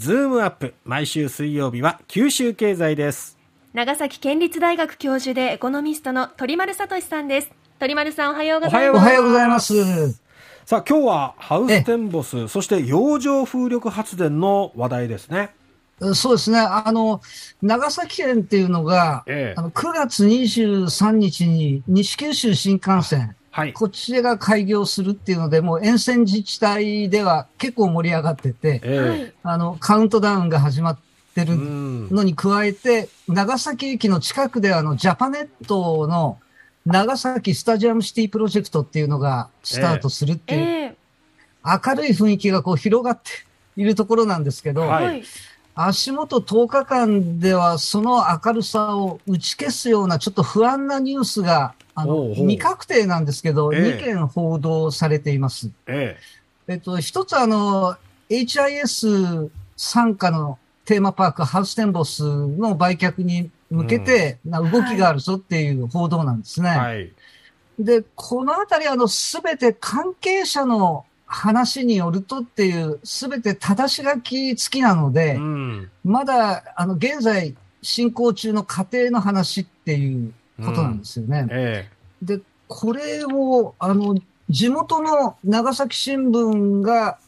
ズームアップ毎週水曜日は九州経済です。長崎県立大学教授でエコノミストの鳥丸聡さんです。鳥丸さんおはようございます。おはようございます。さあ今日はハウステンボスそして洋上風力発電の話題ですね。そうですね。あの、長崎県っていうのが、ええ、あの9月23日に西九州新幹線、はい、こちらが開業するっていうので、もう沿線自治体では結構盛り上がってて、えあの、カウントダウンが始まってるのに加えて、長崎駅の近くであの、ジャパネットの長崎スタジアムシティプロジェクトっていうのがスタートするっていう、え明るい雰囲気がこう広がっているところなんですけど、はい、足元10日間ではその明るさを打ち消すようなちょっと不安なニュースがあの、未確定なんですけど、え2件報道されています。ええ。っと、一つあの、HIS 参加のテーマパーク、ハウステンボスの売却に向けて、な動きがあるぞっていう報道なんですね。はい、で、このあたり、あの、すべて関係者の話によるとっていう、すべて正し書き付きなので、うん、まだ、あの、現在進行中の過程の話っていうことなんですよね。うんええ、で、これを、あの、地元の長崎新聞が、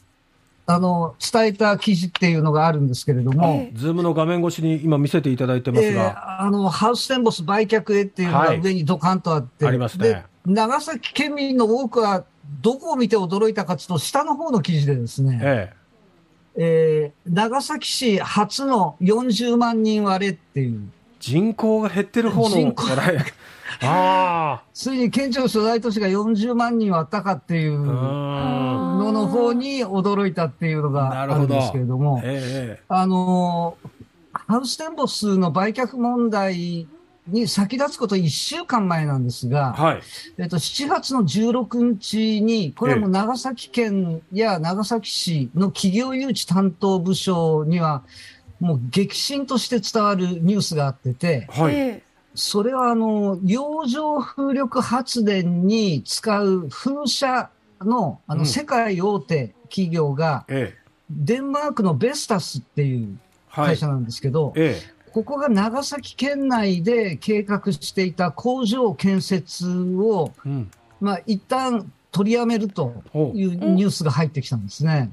あの、伝えた記事っていうのがあるんですけれども。ズームの画面越しに今見せていただいてますが。えー、あの、ハウステンボス売却へっていうのが上にドカンとあって。はい、ありますね。長崎県民の多くは、どこを見て驚いたかというと、下の方の記事でですね。えええー、長崎市初の40万人割れっていう。人口が減ってる方の人口。ああ。ついに県庁所在都市が40万人割ったかっていうのの方に驚いたっていうのがあるんですけれども、どえー、あの、ハウステンボスの売却問題に先立つこと1週間前なんですが、はい、えっと、7月の16日に、これはもう長崎県や長崎市の企業誘致担当部署には、もう激震として伝わるニュースがあってて、はい、それはあの、洋上風力発電に使う風車の、あの、世界大手企業が、デンマークのベスタスっていう会社なんですけど、はいええ、ここが長崎県内で計画していた工場建設を、うん、まあ、一旦取りやめるというニュースが入ってきたんですね。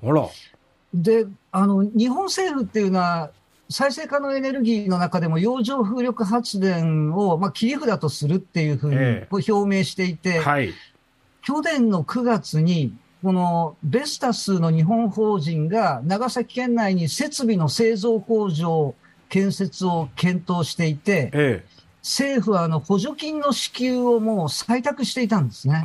で、あの、日本政府っていうのは、再生可能エネルギーの中でも洋上風力発電を、まあ、切り札とするっていうふうに表明していて、えーはい、去年の9月に、このベスタスの日本法人が長崎県内に設備の製造工場建設を検討していて、ええ、政府はあの補助金の支給をもう採択していたんですね。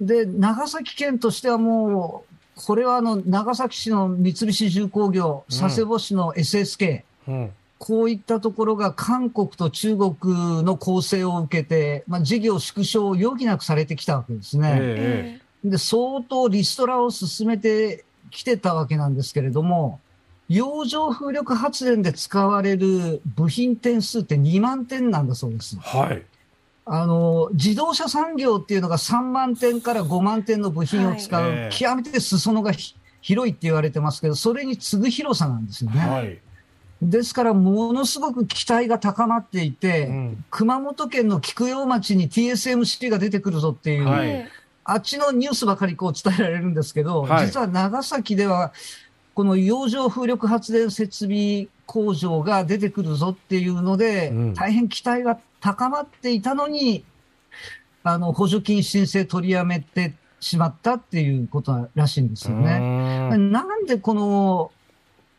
で、長崎県としてはもう、これはあの長崎市の三菱重工業、佐世保市の SSK、うん、こういったところが韓国と中国の攻勢を受けて、まあ、事業縮小を余儀なくされてきたわけですね。えで相当リストラを進めてきてたわけなんですけれども、洋上風力発電で使われる部品点数って2万点なんだそうです。はい。あの、自動車産業っていうのが3万点から5万点の部品を使う、はい、極めて裾野が広いって言われてますけど、それに次ぐ広さなんですよね。はい。ですから、ものすごく期待が高まっていて、うん、熊本県の菊陽町に TSMC が出てくるぞっていう、はい、あっちのニュースばかりこう伝えられるんですけど、はい、実は長崎では、この洋上風力発電設備工場が出てくるぞっていうので、うん、大変期待が高まっていたのに、あの、補助金申請取りやめてしまったっていうことらしいんですよね。なんでこの、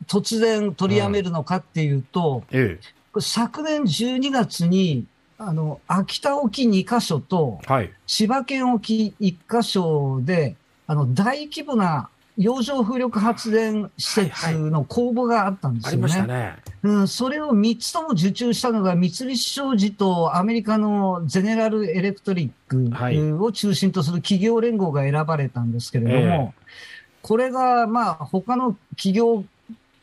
突然取りやめるのかっていうと、うん。ええ、昨年12月に、あの、秋田沖2カ所と、はい、千葉県沖1カ所で、あの、大規模な洋上風力発電施設の公募があったんですよね。はいはい、ね。うん、それを3つとも受注したのが三菱商事とアメリカのゼネラルエレクトリックを中心とする企業連合が選ばれたんですけれども、はい、これがまあ他の企業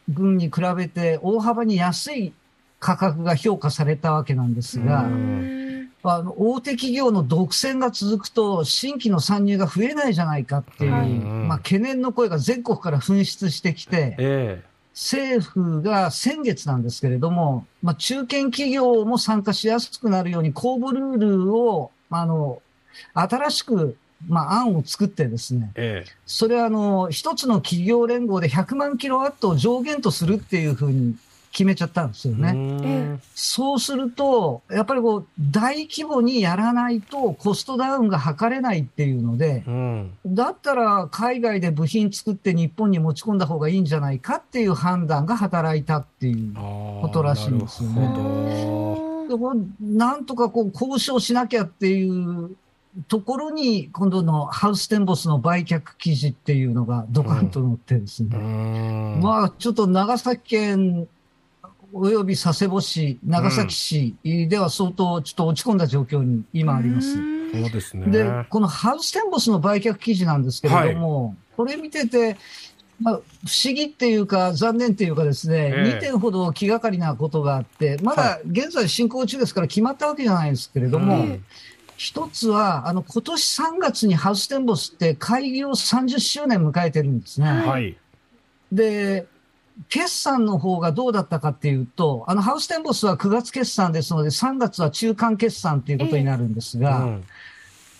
群に比べて大幅に安い価格が評価されたわけなんですが、あの大手企業の独占が続くと、新規の参入が増えないじゃないかっていう、まあ、懸念の声が全国から噴出してきて、え政府が先月なんですけれども、まあ、中堅企業も参加しやすくなるように公募ルールを、あの、新しく、まあ、案を作ってですね、ええ、それはあの、一つの企業連合で100万キロワットを上限とするっていうふうに決めちゃったんですよね。そうすると、やっぱりこう、大規模にやらないとコストダウンが図れないっていうので、うん、だったら海外で部品作って日本に持ち込んだ方がいいんじゃないかっていう判断が働いたっていうことらしいんですよね。でなんとかこう交渉しなきゃっていうところに、今度のハウステンボスの売却記事っていうのがドカンと載ってですね。うん、まあ、ちょっと長崎県および佐世保市、長崎市では相当ちょっと落ち込んだ状況に今あります。そうですね。で、このハウステンボスの売却記事なんですけれども、はい、これ見てて、まあ、不思議っていうか、残念っていうかですね、えー、2点ほど気がかりなことがあって、まだ現在進行中ですから決まったわけじゃないんですけれども、一つは、あの、今年3月にハウステンボスって開業30周年迎えてるんですね。はい。で、決算の方がどうだったかっていうと、あの、ハウステンボスは9月決算ですので、3月は中間決算ということになるんですが、えーうん、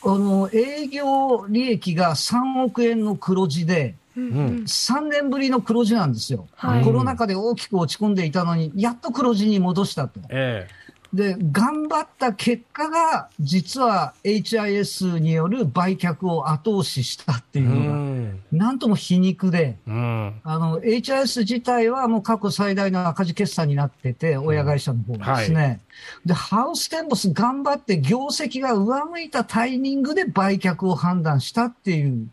この営業利益が3億円の黒字で、うん、3年ぶりの黒字なんですよ、はい、コロナ禍で大きく落ち込んでいたのに、やっと黒字に戻したと。えーで、頑張った結果が、実は HIS による売却を後押ししたっていうのが、なんとも皮肉で、あの、HIS 自体はもう過去最大の赤字決算になってて、親会社の方がですね。はい、で、ハウステンボス頑張って業績が上向いたタイミングで売却を判断したっていう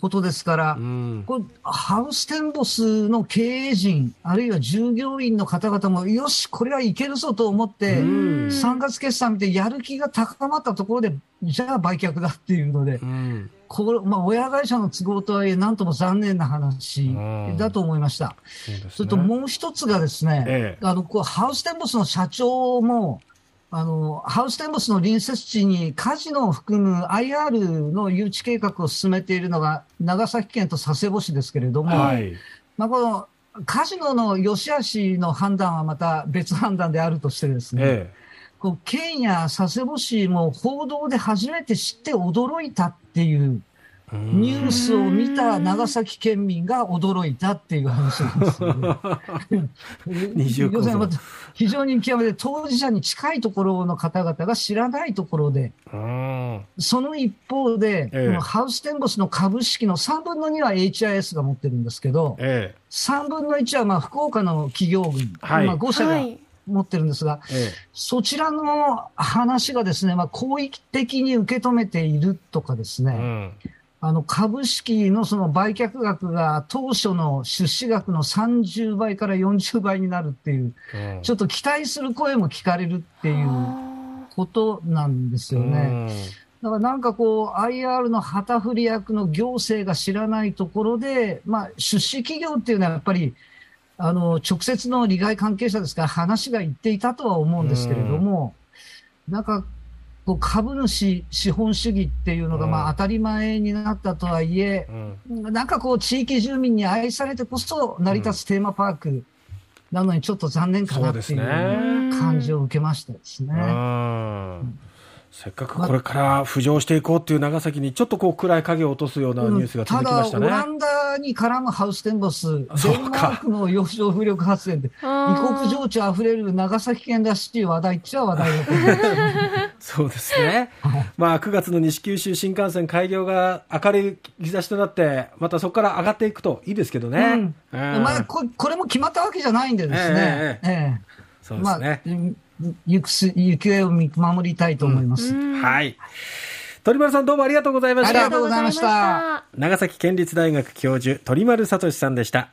ことですから、うん、これハウステンボスの経営陣、あるいは従業員の方々も、よし、これはいけるぞと思って、うん、3月決算見てやる気が高まったところで、じゃあ売却だっていうので、うん、これまあ、親会社の都合とはいえ、なんとも残念な話だと思いました。そ、ね,、れともう一つがですね、ええ、あのこうハウステンボスの社長も、あの、ハウステンボスの隣接地にカジノを含む IR の誘致計画を進めているのが長崎県と佐世保市ですけれども、はい、まあ、このカジノの良し悪しの判断はまた別判断であるとしてですね、ええ、こう県や佐世保市も報道で初めて知って驚いたっていうニュースを見た長崎県民が驚いたっていう話なんですよね。非常に極めて当事者に近いところの方々が知らないところで、その一方で、ええ、ハウステンボスの株式の3分の2は HIS が持ってるんですけど、ええ、3分の1はまあ福岡の企業群、はい、まあ5社が、持ってるんですが、ええ、そちらの話がですね、まあ、好意的に受け止めているとかですね、うん。あの、株式のその売却額が当初の出資額の30倍から40倍になるっていう、うん、ちょっと期待する声も聞かれるっていうことなんですよね。だからなんかこう、IR の旗振り役の行政が知らないところで、まあ、出資企業っていうのはやっぱり、あの、直接の利害関係者ですから話が言っていたとは思うんですけれども、なんかこう株主資本主義っていうのがまあ当たり前になったとはいえ、うん、なんかこう地域住民に愛されてこそ成り立つテーマパークなのにちょっと残念かなっていう感じを受けましたですね。せっかくこれから浮上していこうっていう長崎にちょっとこう暗い影を落とすようなニュースが続きましたね。ただ、オランダに絡むハウステンボス、デンマークの洋上風力発電で、異国情緒あふれる長崎県らしい話題っちゃ話題だと思います。そうですね。まあ、9月の西九州新幹線開業が明るい兆しとなって、またそこから上がっていくといいですけどね。うんまあこ、これも決まったわけじゃないんでですね。えー、えーえー、そうですね。まあ行くす行方を見守りたいと思います。はい。鳥丸さんどうもありがとうございました。ありがとうございました。長崎県立大学教授鳥丸聡さんでした。